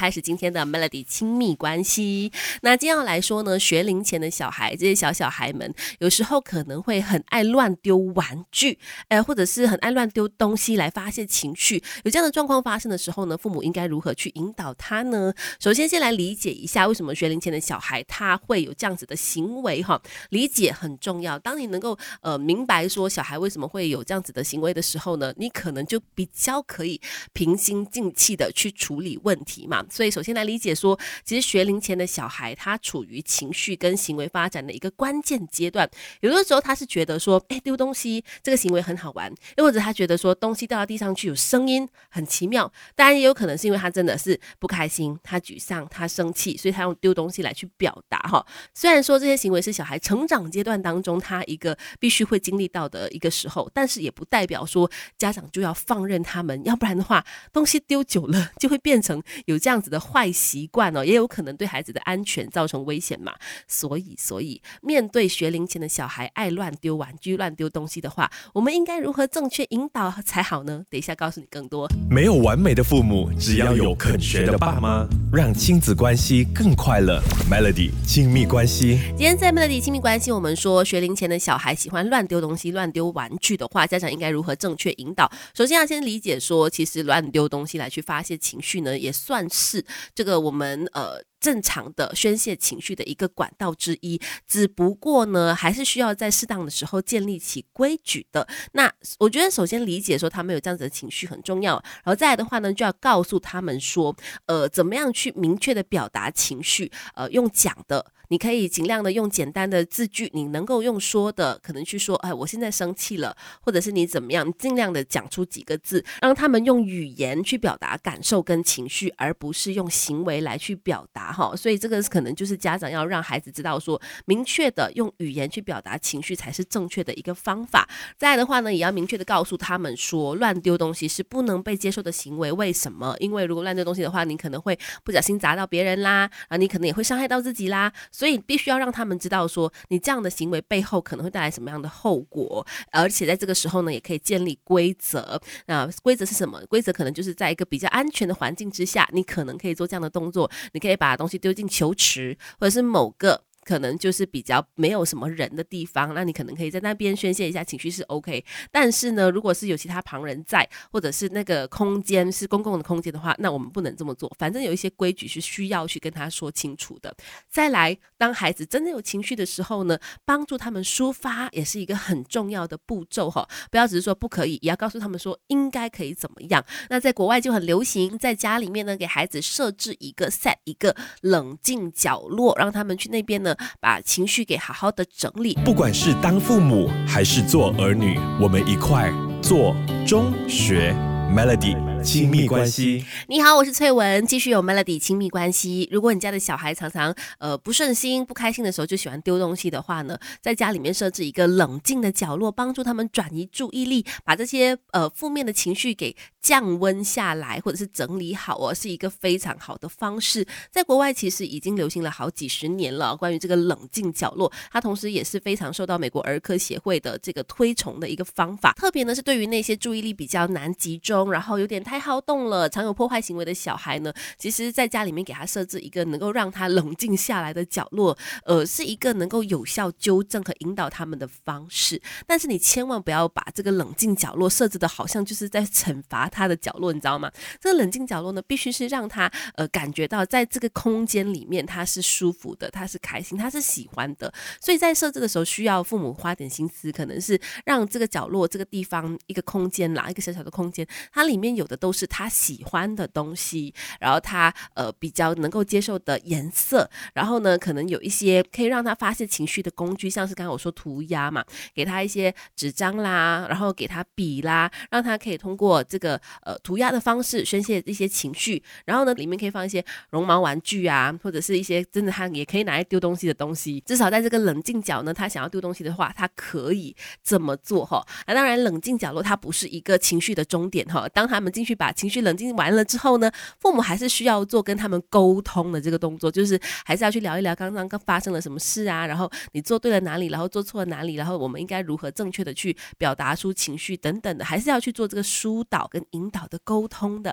开始今天的 Melody 亲密关系。那今天要来说呢，学龄前的小孩，这些小小孩们，有时候可能会很爱乱丢玩具，呃，或者是很爱乱丢东西来发泄情绪。有这样的状况发生的时候呢，父母应该如何去引导他呢？首先，先来理解一下为什么学龄前的小孩他会有这样子的行为哈。理解很重要。当你能够呃明白说小孩为什么会有这样子的行为的时候呢，你可能就比较可以平心静气的去处理问题嘛。所以首先来理解说，其实学龄前的小孩他处于情绪跟行为发展的一个关键阶段。有的时候他是觉得说，哎，丢东西这个行为很好玩，又或者他觉得说东西掉到地上去有声音很奇妙。当然也有可能是因为他真的是不开心，他沮丧，他生气，所以他用丢东西来去表达哈。虽然说这些行为是小孩成长阶段当中他一个必须会经历到的一个时候，但是也不代表说家长就要放任他们，要不然的话，东西丢久了就会变成有这样子的坏习惯哦，也有可能对孩子的安全造成危险嘛。所以，所以面对学龄前的小孩爱乱丢玩具、乱丢东西的话，我们应该如何正确引导才好呢？等一下告诉你更多。没有完美的父母，只要有肯学的爸妈，让亲子关系更快乐。Melody 亲密关系，今天在 Melody 亲密关系，我们说学龄前的小孩喜欢乱丢东西、乱丢玩具的话，家长应该如何正确引导？首先要先理解说，其实乱丢东西来去发泄情绪呢，也算是是这个我们呃。正常的宣泄情绪的一个管道之一，只不过呢，还是需要在适当的时候建立起规矩的。那我觉得，首先理解说他们有这样子的情绪很重要，然后再来的话呢，就要告诉他们说，呃，怎么样去明确的表达情绪，呃，用讲的。你可以尽量的用简单的字句，你能够用说的，可能去说，哎，我现在生气了，或者是你怎么样，尽量的讲出几个字，让他们用语言去表达感受跟情绪，而不是用行为来去表达哈。所以这个可能就是家长要让孩子知道，说明确的用语言去表达情绪才是正确的一个方法。再的话呢，也要明确的告诉他们说，乱丢东西是不能被接受的行为。为什么？因为如果乱丢东西的话，你可能会不小心砸到别人啦，啊，你可能也会伤害到自己啦。所以必须要让他们知道，说你这样的行为背后可能会带来什么样的后果，而且在这个时候呢，也可以建立规则。那规则是什么？规则可能就是在一个比较安全的环境之下，你可能可以做这样的动作，你可以把东西丢进球池，或者是某个。可能就是比较没有什么人的地方，那你可能可以在那边宣泄一下情绪是 OK。但是呢，如果是有其他旁人在，或者是那个空间是公共的空间的话，那我们不能这么做。反正有一些规矩是需要去跟他说清楚的。再来，当孩子真的有情绪的时候呢，帮助他们抒发也是一个很重要的步骤哈。不要只是说不可以，也要告诉他们说应该可以怎么样。那在国外就很流行，在家里面呢给孩子设置一个 set 一个冷静角落，让他们去那边呢。把情绪给好好的整理。不管是当父母还是做儿女，我们一块做中学 Melody。亲密关系，你好，我是翠文，继续有 Melody 亲密关系。如果你家的小孩常常呃不顺心、不开心的时候，就喜欢丢东西的话呢，在家里面设置一个冷静的角落，帮助他们转移注意力，把这些呃负面的情绪给降温下来，或者是整理好哦，是一个非常好的方式。在国外其实已经流行了好几十年了，关于这个冷静角落，它同时也是非常受到美国儿科协会的这个推崇的一个方法。特别呢是对于那些注意力比较难集中，然后有点。太好动了，常有破坏行为的小孩呢，其实在家里面给他设置一个能够让他冷静下来的角落，呃，是一个能够有效纠正和引导他们的方式。但是你千万不要把这个冷静角落设置的好像就是在惩罚他的角落，你知道吗？这个冷静角落呢，必须是让他呃感觉到在这个空间里面他是舒服的，他是开心，他是喜欢的。所以在设置的时候，需要父母花点心思，可能是让这个角落这个地方一个空间啦，一个小小的空间，它里面有的。都是他喜欢的东西，然后他呃比较能够接受的颜色，然后呢，可能有一些可以让他发泄情绪的工具，像是刚刚我说涂鸦嘛，给他一些纸张啦，然后给他笔啦，让他可以通过这个呃涂鸦的方式宣泄一些情绪。然后呢，里面可以放一些绒毛玩具啊，或者是一些真的他也可以拿来丢东西的东西。至少在这个冷静角呢，他想要丢东西的话，他可以这么做哈。那当然，冷静角落它不是一个情绪的终点哈。当他们进去。把情绪冷静完了之后呢，父母还是需要做跟他们沟通的这个动作，就是还是要去聊一聊刚刚刚发生了什么事啊，然后你做对了哪里，然后做错了哪里，然后我们应该如何正确的去表达出情绪等等的，还是要去做这个疏导跟引导的沟通的。